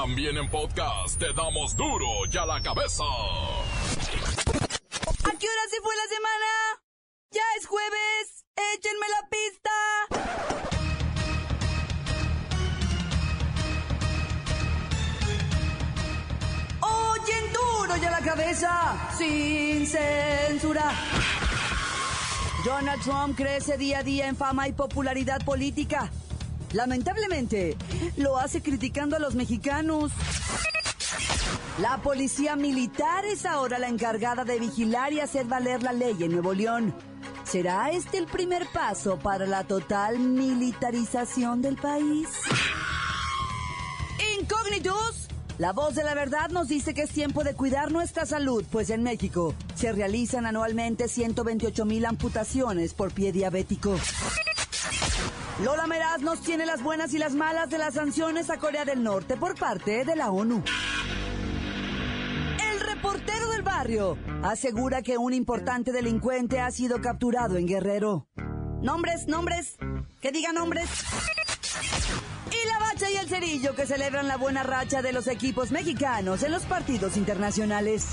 También en podcast te damos duro y a la cabeza. ¿A qué hora se fue la semana? Ya es jueves. Échenme la pista. Oyen duro y a la cabeza. Sin censura. Donald Trump crece día a día en fama y popularidad política. Lamentablemente, lo hace criticando a los mexicanos. La policía militar es ahora la encargada de vigilar y hacer valer la ley en Nuevo León. ¿Será este el primer paso para la total militarización del país? Incógnitos. La voz de la verdad nos dice que es tiempo de cuidar nuestra salud, pues en México se realizan anualmente 128 mil amputaciones por pie diabético. Lola Meraz nos tiene las buenas y las malas de las sanciones a Corea del Norte por parte de la ONU. El reportero del barrio asegura que un importante delincuente ha sido capturado en Guerrero. Nombres, nombres, que digan nombres. Y la bacha y el cerillo que celebran la buena racha de los equipos mexicanos en los partidos internacionales.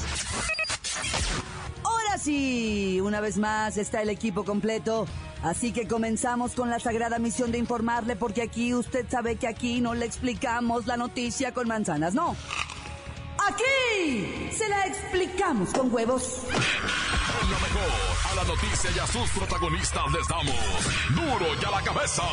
Sí, una vez más está el equipo completo. Así que comenzamos con la sagrada misión de informarle porque aquí usted sabe que aquí no le explicamos la noticia con manzanas, no. Aquí se la explicamos con huevos. Lo mejor, a la noticia y a sus protagonistas les damos duro y a la cabeza.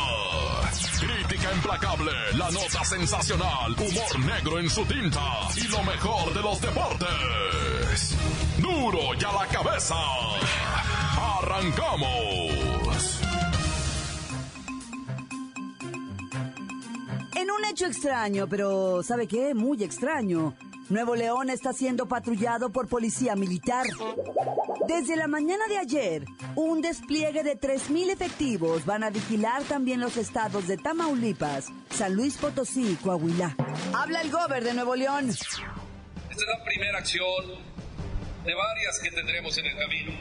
Crítica implacable, la nota sensacional, humor negro en su tinta y lo mejor de los deportes. Duro y a la cabeza. Arrancamos. En un hecho extraño, pero ¿sabe qué? Muy extraño. Nuevo León está siendo patrullado por policía militar. Desde la mañana de ayer, un despliegue de 3.000 efectivos van a vigilar también los estados de Tamaulipas, San Luis Potosí y Coahuila. Habla el gober de Nuevo León. Esta es la primera acción de varias que tendremos en el camino.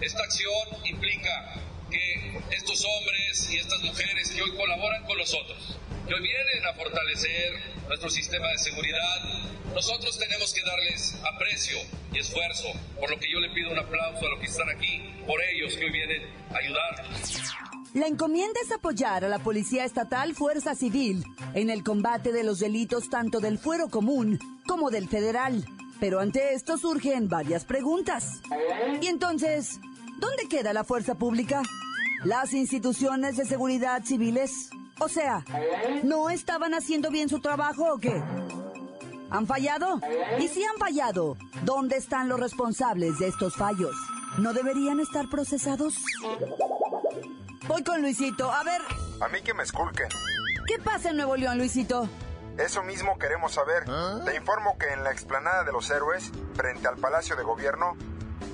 Esta acción implica que estos hombres y estas mujeres que hoy colaboran con nosotros, que hoy vienen a fortalecer nuestro sistema de seguridad, nosotros tenemos que darles aprecio y esfuerzo, por lo que yo le pido un aplauso a los que están aquí, por ellos que hoy vienen a ayudarnos. La encomienda es apoyar a la Policía Estatal Fuerza Civil en el combate de los delitos tanto del fuero común como del federal. Pero ante esto surgen varias preguntas. Y entonces, ¿dónde queda la fuerza pública? ¿Las instituciones de seguridad civiles? O sea, ¿no estaban haciendo bien su trabajo o qué? ¿Han fallado? Y si han fallado, ¿dónde están los responsables de estos fallos? ¿No deberían estar procesados? Voy con Luisito. A ver, A mí que me esculquen. ¿qué pasa en Nuevo León, Luisito? Eso mismo queremos saber. Te informo que en la explanada de los héroes, frente al Palacio de Gobierno,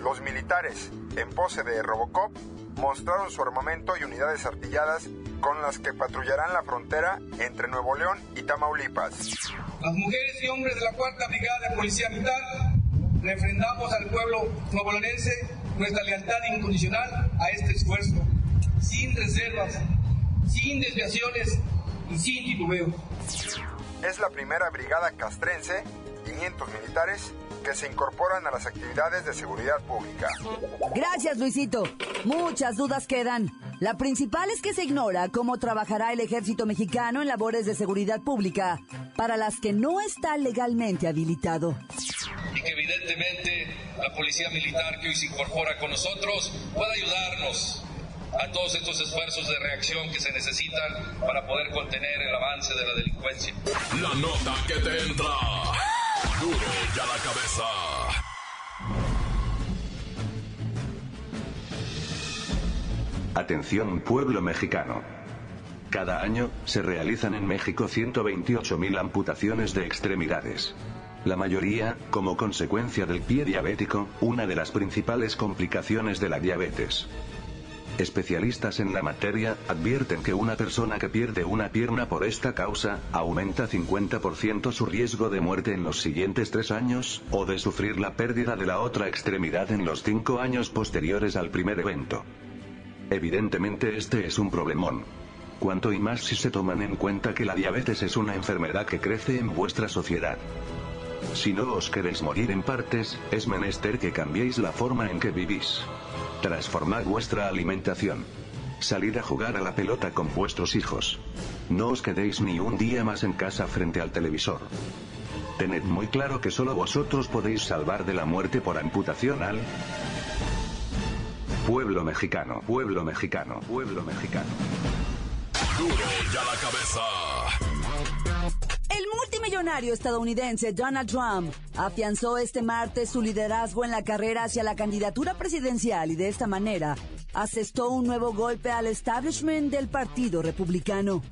los militares, en pose de Robocop, mostraron su armamento y unidades artilladas con las que patrullarán la frontera entre Nuevo León y Tamaulipas. Las mujeres y hombres de la Cuarta Brigada de Policía Militar refrendamos al pueblo nuevolonense nuestra lealtad incondicional a este esfuerzo, sin reservas, sin desviaciones y sin titubeo. Es la primera brigada castrense, 500 militares, que se incorporan a las actividades de seguridad pública. Gracias, Luisito. Muchas dudas quedan. La principal es que se ignora cómo trabajará el ejército mexicano en labores de seguridad pública, para las que no está legalmente habilitado. Y que evidentemente la Policía Militar que hoy se incorpora con nosotros pueda ayudarnos a todos estos esfuerzos de reacción que se necesitan para poder contener el avance de la delincuencia. La nota que te entra. Duro y a la cabeza. Atención pueblo mexicano. Cada año, se realizan en México 128.000 amputaciones de extremidades. La mayoría, como consecuencia del pie diabético, una de las principales complicaciones de la diabetes. Especialistas en la materia advierten que una persona que pierde una pierna por esta causa, aumenta 50% su riesgo de muerte en los siguientes tres años, o de sufrir la pérdida de la otra extremidad en los cinco años posteriores al primer evento. Evidentemente este es un problemón. cuanto y más si se toman en cuenta que la diabetes es una enfermedad que crece en vuestra sociedad. Si no os queréis morir en partes, es menester que cambiéis la forma en que vivís. Transformad vuestra alimentación. Salid a jugar a la pelota con vuestros hijos. No os quedéis ni un día más en casa frente al televisor. Tened muy claro que solo vosotros podéis salvar de la muerte por amputación al pueblo mexicano, pueblo mexicano, pueblo mexicano. Duro ya la cabeza. El multimillonario estadounidense Donald Trump afianzó este martes su liderazgo en la carrera hacia la candidatura presidencial y de esta manera asestó un nuevo golpe al establishment del Partido Republicano.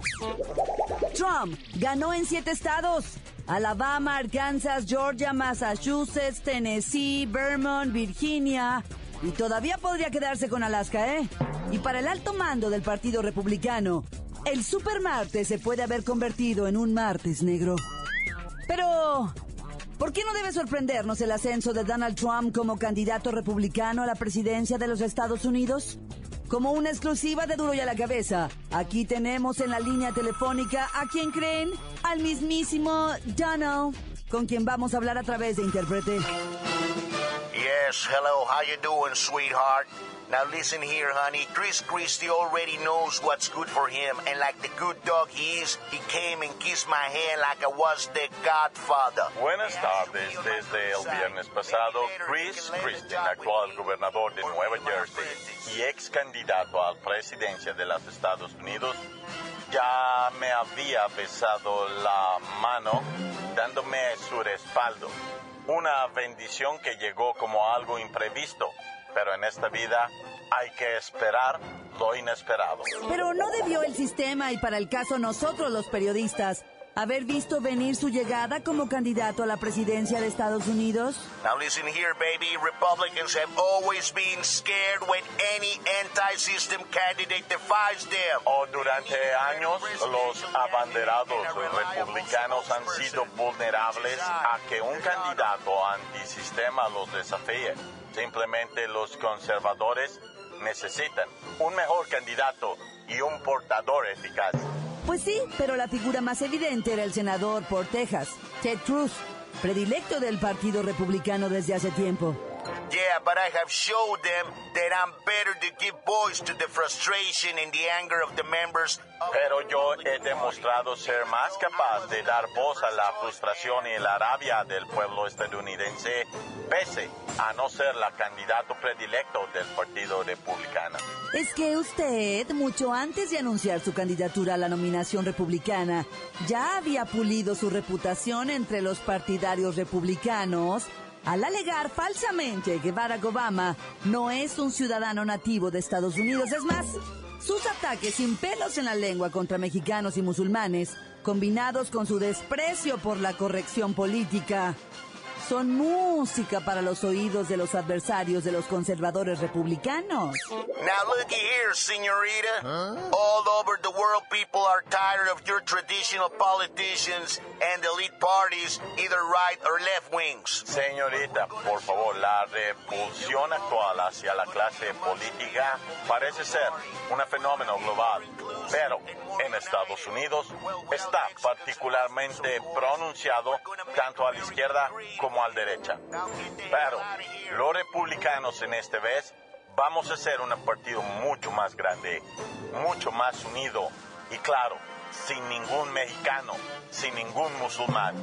Trump ganó en siete estados. Alabama, Arkansas, Georgia, Massachusetts, Tennessee, Vermont, Virginia. Y todavía podría quedarse con Alaska, ¿eh? Y para el alto mando del Partido Republicano, el supermartes se puede haber convertido en un martes negro. Pero, ¿por qué no debe sorprendernos el ascenso de Donald Trump como candidato republicano a la presidencia de los Estados Unidos? Como una exclusiva de Duro y a la Cabeza, aquí tenemos en la línea telefónica a quien creen, al mismísimo Donald, con quien vamos a hablar a través de intérprete. Yes, hello, how you doing, sweetheart? Now listen here, honey. Chris Christie already knows what's good for him, and like the good dog he is, he came and kissed my hand like I was the godfather. Buenas tardes. Desde el viernes pasado, Chris Christie, actual gobernador de Nueva Jersey y ex candidato a la presidencia de los Estados Unidos, ya me había besado la mano dándome su respaldo. Una bendición que llegó como algo imprevisto, pero en esta vida hay que esperar lo inesperado. Pero no debió el sistema y para el caso nosotros los periodistas haber visto venir su llegada como candidato a la presidencia de Estados Unidos. Now listen here, baby. Republicans have always been scared when any anti-system candidate defies them. O durante años, los abanderados republicanos han sido vulnerables a que un candidato antisistema los desafíe. Simplemente los conservadores necesitan un mejor candidato y un portador eficaz. Pues sí, pero la figura más evidente era el senador por Texas, Ted Cruz, predilecto del Partido Republicano desde hace tiempo. Yeah, but I have showed them that I'm better to give voice to the frustration and the anger of the members. Pero yo he demostrado ser más capaz de dar voz a la frustración y la rabia del pueblo estadounidense, pese a no ser la candidato predilecto del Partido Republicano. Es que usted, mucho antes de anunciar su candidatura a la nominación republicana, ya había pulido su reputación entre los partidarios republicanos al alegar falsamente que Barack Obama no es un ciudadano nativo de Estados Unidos. Es más, sus ataques sin pelos en la lengua contra mexicanos y musulmanes, combinados con su desprecio por la corrección política, son música para los oídos de los adversarios de los conservadores republicanos. Now looky here, senorita. All over the world, people are tired of your traditional politicians and elite parties, either right or left wings. Señorita, por favor, la repulsión actual hacia la clase política parece ser un fenómeno global, pero en Estados Unidos está particularmente pronunciado tanto a la izquierda como a la derecha. Pero los republicanos en esta vez vamos a ser un partido mucho más grande, mucho más unido y claro, sin ningún mexicano, sin ningún musulmán.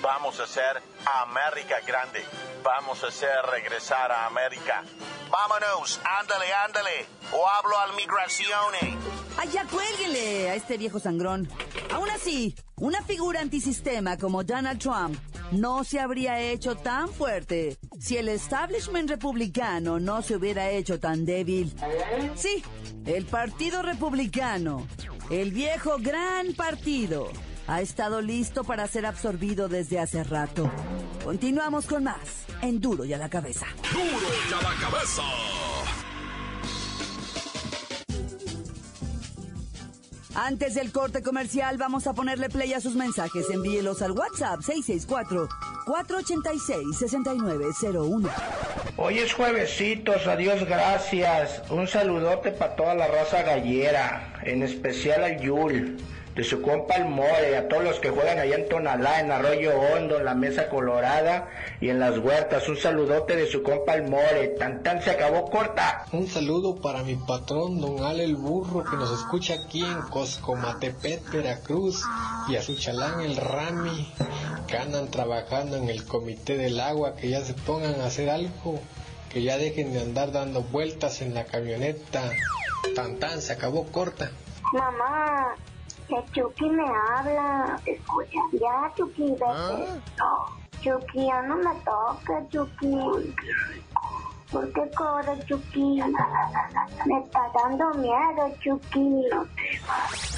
Vamos a ser América grande, vamos a hacer regresar a América. Vámonos, ándale, ándale. O hablo al migracione. ¡Ay, ya a este viejo sangrón! Aún así, una figura antisistema como Donald Trump no se habría hecho tan fuerte si el establishment republicano no se hubiera hecho tan débil. Sí, el Partido Republicano, el viejo gran partido, ha estado listo para ser absorbido desde hace rato. Continuamos con más en Duro y a la cabeza. Duro ya la cabeza. Antes del corte comercial, vamos a ponerle play a sus mensajes. Envíelos al WhatsApp 664-486-6901. Hoy es juevesitos, adiós, gracias. Un saludote para toda la raza gallera, en especial al Yul de su compa el More, a todos los que juegan allá en Tonalá, en Arroyo Hondo, en la Mesa Colorada y en las huertas. Un saludote de su compa el More. Tan tan se acabó corta. Un saludo para mi patrón, don Ale el Burro, que nos escucha aquí en Coscomatepet, Veracruz, y a su chalán el Rami, que andan trabajando en el Comité del Agua, que ya se pongan a hacer algo, que ya dejen de andar dando vueltas en la camioneta. Tan tan se acabó corta. Mamá, que Chucky me habla. Escucha. Ya, Chucky, vete. ¿Ah? No. Chucky, ya no me toques, Chucky. ¿Por qué corre, Chucky? Me está dando miedo, Chucky.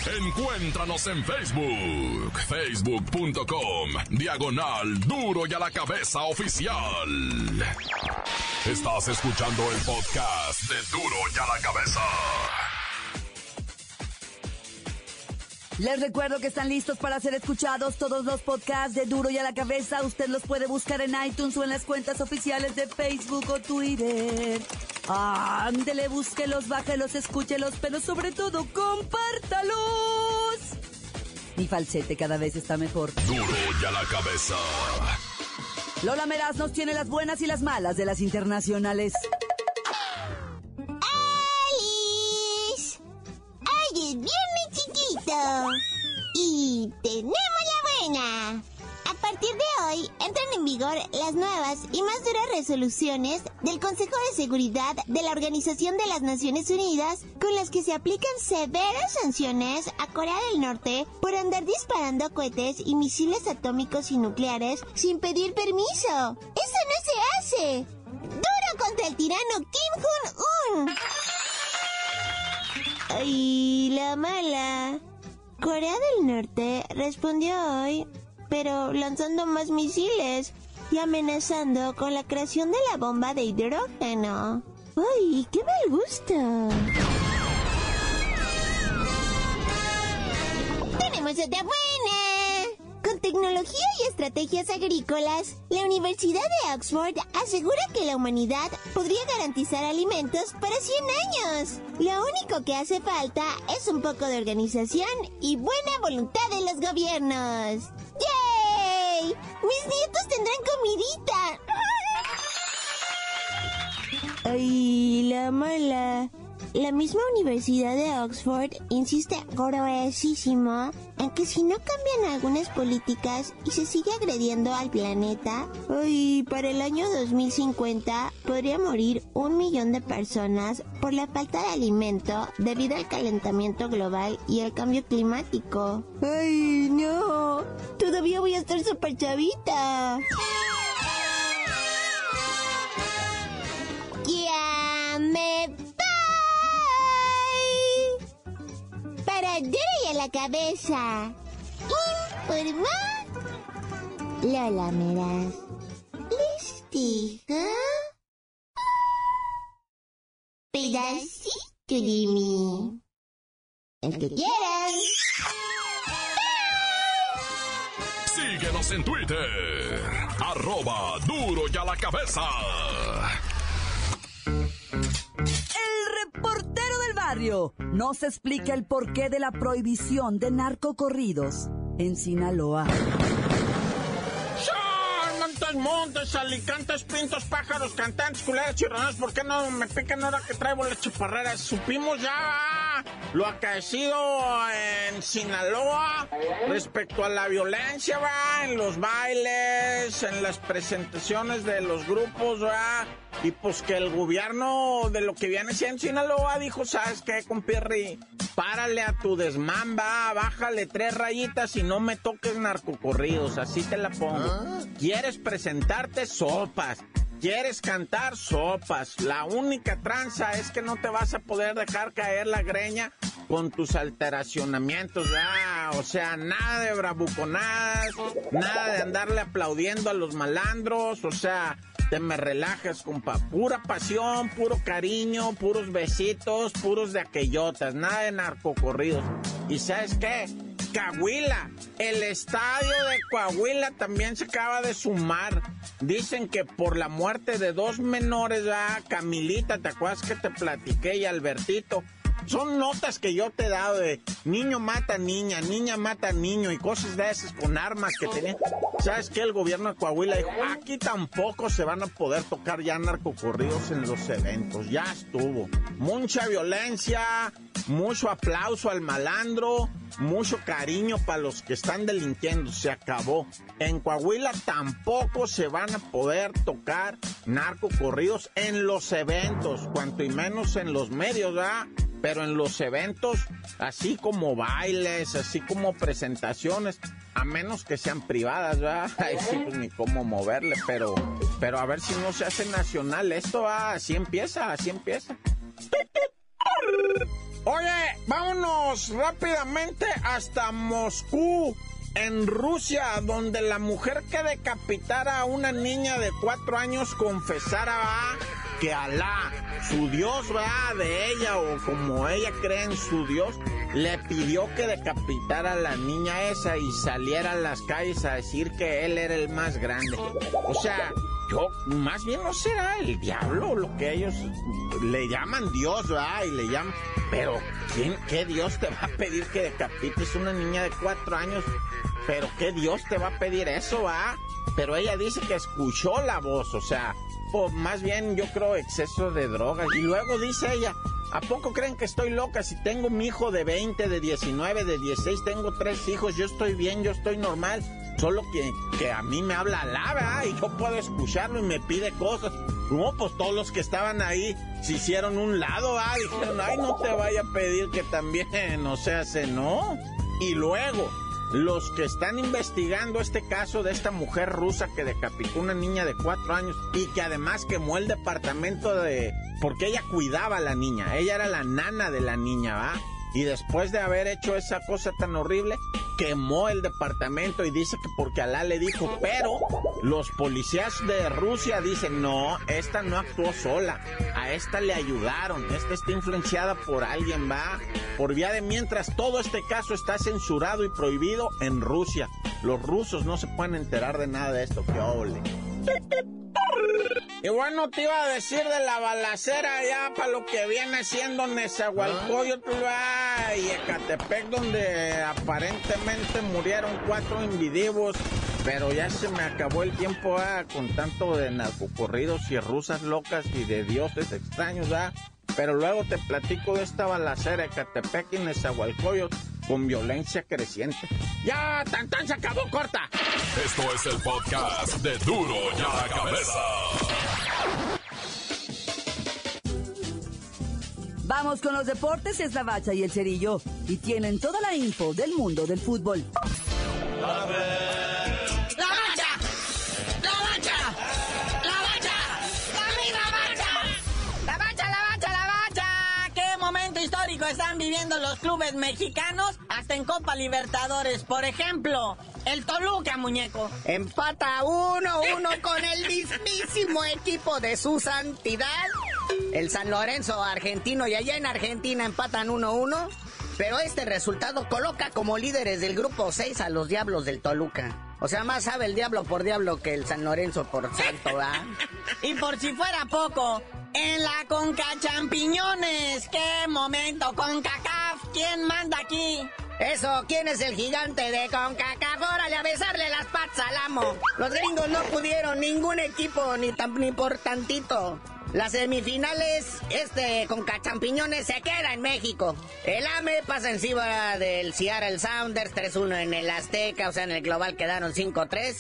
Encuéntranos en Facebook, facebook.com, diagonal duro y a la cabeza oficial. Estás escuchando el podcast de duro y a la cabeza. Les recuerdo que están listos para ser escuchados todos los podcasts de Duro y a la Cabeza. Usted los puede buscar en iTunes o en las cuentas oficiales de Facebook o Twitter. Ándele, búsquelos, bájelos, escúchelos, pero sobre todo, compártalos. Mi falsete cada vez está mejor. Duro y a la cabeza. Lola Meraz nos tiene las buenas y las malas de las internacionales. Vigor las nuevas y más duras resoluciones del Consejo de Seguridad de la Organización de las Naciones Unidas con las que se aplican severas sanciones a Corea del Norte por andar disparando cohetes y misiles atómicos y nucleares sin pedir permiso. ¡Eso no se hace! ¡Duro contra el tirano Kim Jong-un! Ay, la mala. Corea del Norte respondió hoy, pero lanzando más misiles y amenazando con la creación de la bomba de hidrógeno. ¡Ay, qué mal gusto! ¡Tenemos otra buena! Con tecnología y estrategias agrícolas, la Universidad de Oxford asegura que la humanidad podría garantizar alimentos para 100 años. Lo único que hace falta es un poco de organización y buena voluntad de los gobiernos. ¡Yay! ¡Mis nietos tendrán comidita! ¡Ay, la mala! La misma Universidad de Oxford insiste gruesísimo en que si no cambian algunas políticas y se sigue agrediendo al planeta, ay, para el año 2050 podría morir un millón de personas por la falta de alimento debido al calentamiento global y el cambio climático. ¡Ay, no! Todavía voy a estar súper chavita. ¡Ya me duro y a la cabeza. Informa Lola Meraz. ¿Listija? Pedacito de mí. El que quieran. Síguenos en Twitter, arroba duro y a la cabeza. Barrio nos explica el porqué de la prohibición de narcocorridos en Sinaloa. Montes, montes, alicantes, pintos, pájaros, cantantes, culeras, chirrones, ¿por qué no me pican ahora que traigo las chaparreras? Supimos ya lo acaecido en Sinaloa respecto a la violencia, va, en los bailes, en las presentaciones de los grupos, va, y pues que el gobierno de lo que viene siendo Sinaloa dijo, ¿sabes qué, compirri? Párale a tu desmán, va, bájale tres rayitas y no me toques narcocorridos, así te la pongo. ¿Quieres presentarte? Sopas. ¿Quieres cantar? Sopas. La única tranza es que no te vas a poder dejar caer la greña con tus alteracionamientos, ya. O sea, nada de bravuconadas, nada de andarle aplaudiendo a los malandros, o sea, te me relajas, compa. Pura pasión, puro cariño, puros besitos, puros de aquellotas, nada de narcocorridos. ¿Y sabes qué? Cahuila, el estadio de Coahuila también se acaba de sumar. Dicen que por la muerte de dos menores, ya Camilita, ¿te acuerdas que te platiqué? Y Albertito. Son notas que yo te he dado de niño mata niña, niña mata niño y cosas de esas con armas que tenían. ¿Sabes qué? El gobierno de Coahuila dijo, aquí tampoco se van a poder tocar ya narcocorridos en los eventos. Ya estuvo. Mucha violencia, mucho aplauso al malandro, mucho cariño para los que están delinquiendo. Se acabó. En Coahuila tampoco se van a poder tocar narcocorridos en los eventos, cuanto y menos en los medios, ¿verdad? Pero en los eventos, así como bailes, así como presentaciones, a menos que sean privadas, ¿verdad? Ahí sí, pues ni cómo moverle, pero, pero a ver si no se hace nacional. Esto, así empieza, así empieza. Oye, vámonos rápidamente hasta Moscú, en Rusia, donde la mujer que decapitara a una niña de cuatro años confesara ¿va? Que Alá, su Dios, va de ella o como ella cree en su Dios, le pidió que decapitara a la niña esa y saliera a las calles a decir que él era el más grande. O sea, yo, más bien no será el diablo lo que ellos le llaman Dios, ¿verdad? Y le llaman. Pero, ¿quién, ¿qué Dios te va a pedir que decapites una niña de cuatro años? Pero, ¿qué Dios te va a pedir eso, va? Pero ella dice que escuchó la voz, o sea, o más bien yo creo exceso de drogas. Y luego dice ella, ¿A poco creen que estoy loca? Si tengo mi hijo de 20, de 19, de 16, tengo tres hijos, yo estoy bien, yo estoy normal. Solo que, que a mí me habla lava y yo puedo escucharlo y me pide cosas. No, pues todos los que estaban ahí se hicieron un lado, ¿ah? Dijeron, ay, no te vaya a pedir que también no se hace, no. Y luego, los que están investigando este caso de esta mujer rusa que decapitó una niña de cuatro años y que además quemó el departamento de... porque ella cuidaba a la niña, ella era la nana de la niña, ¿va? Y después de haber hecho esa cosa tan horrible, quemó el departamento y dice que porque Alá le dijo, pero los policías de Rusia dicen, no, esta no actuó sola, a esta le ayudaron, esta está influenciada por alguien, va, por vía de mientras todo este caso está censurado y prohibido en Rusia. Los rusos no se pueden enterar de nada de esto, que ole. Y bueno, te iba a decir de la balacera ya para lo que viene siendo Nezahualcóyotl y Ecatepec, donde aparentemente murieron cuatro individuos. Pero ya se me acabó el tiempo con tanto de narcocorridos y rusas locas y de dioses extraños. ¿ah? Pero luego te platico de esta balacera Ecatepec y Nezahualcóyotl con violencia creciente. Ya, tan tan se acabó, corta. Esto es el podcast de Duro ya la cabeza. Vamos con los deportes, es la bacha y el cerillo. Y tienen toda la info del mundo del fútbol. ¡La histórico están viviendo los clubes mexicanos? Hasta en Copa Libertadores, por ejemplo. El Toluca, muñeco. Empata uno, uno con el mismísimo equipo de su santidad. El San Lorenzo argentino y allá en Argentina empatan 1-1. Pero este resultado coloca como líderes del grupo 6 a los Diablos del Toluca. O sea, más sabe el diablo por diablo que el San Lorenzo por santo, ¿verdad? y por si fuera poco, en la Conca Champiñones. ¡Qué momento! CONCACAF, ¿quién manda aquí? Eso, ¿quién es el gigante de CONCACAF? Órale a besarle las patas al amo. Los gringos no pudieron, ningún equipo, ni, tan, ni tantito. Las semifinales, este con Cachampiñones se queda en México. El AME pasa encima del Seattle Sounders 3-1 en el Azteca, o sea, en el global quedaron 5-3.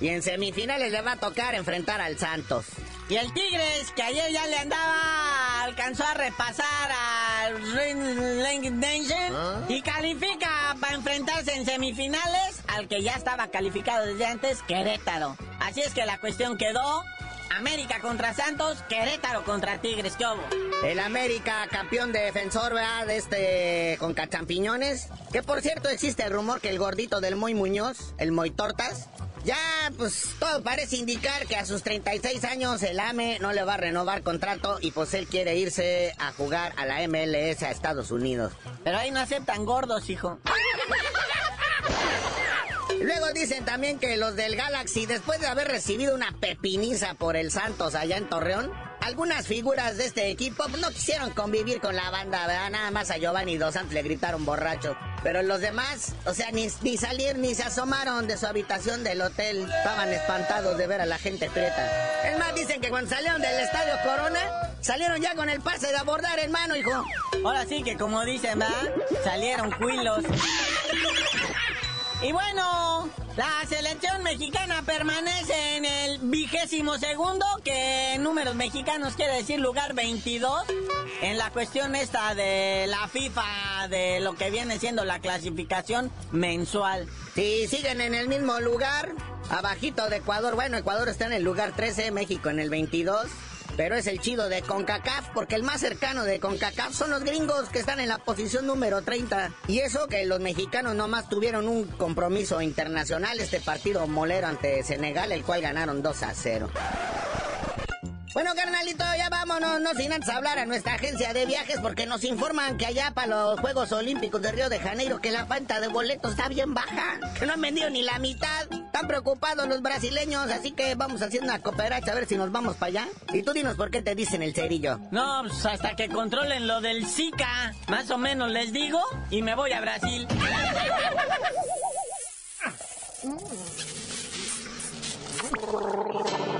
Y en semifinales le va a tocar enfrentar al Santos. Y el Tigres, que ayer ya le andaba, alcanzó a repasar al Nation ¿Ah? y califica para enfrentarse en semifinales al que ya estaba calificado desde antes, Querétaro. Así es que la cuestión quedó América contra Santos, Querétaro contra Tigres, ¿qué hubo? El América, campeón de defensor, ¿verdad? De este, con cachampiñones. Que por cierto existe el rumor que el gordito del Moy Muñoz, el Moy Tortas, ya, pues todo parece indicar que a sus 36 años el AME no le va a renovar contrato y pues él quiere irse a jugar a la MLS a Estados Unidos. Pero ahí no aceptan gordos, hijo. Luego dicen también que los del Galaxy, después de haber recibido una pepiniza por el Santos allá en Torreón, algunas figuras de este equipo no quisieron convivir con la banda, ¿verdad? Nada más a Giovanni Dos Santos le gritaron borracho. Pero los demás, o sea, ni, ni salir ni se asomaron de su habitación del hotel. Estaban espantados de ver a la gente prieta. Es más, dicen que cuando salieron del estadio Corona, salieron ya con el pase de abordar, hermano, hijo. Ahora sí que como dicen, ¿verdad? Salieron cuilos. Y bueno, la selección mexicana permanece en el vigésimo segundo, que números mexicanos quiere decir lugar 22, en la cuestión esta de la FIFA, de lo que viene siendo la clasificación mensual. Sí, siguen en el mismo lugar, abajito de Ecuador. Bueno, Ecuador está en el lugar 13, México en el 22. Pero es el chido de CONCACAF, porque el más cercano de CONCACAF son los gringos que están en la posición número 30. Y eso que los mexicanos nomás tuvieron un compromiso internacional, este partido molero ante Senegal, el cual ganaron 2 a 0. Bueno, carnalito, ya vámonos, no sin antes hablar a nuestra agencia de viajes porque nos informan que allá para los Juegos Olímpicos de Río de Janeiro que la falta de boletos está bien baja, que no han vendido ni la mitad. Están preocupados los brasileños, así que vamos haciendo una cooperacha a ver si nos vamos para allá. Y tú dinos por qué te dicen el cerillo. No, pues hasta que controlen lo del Zika, más o menos les digo, y me voy a Brasil.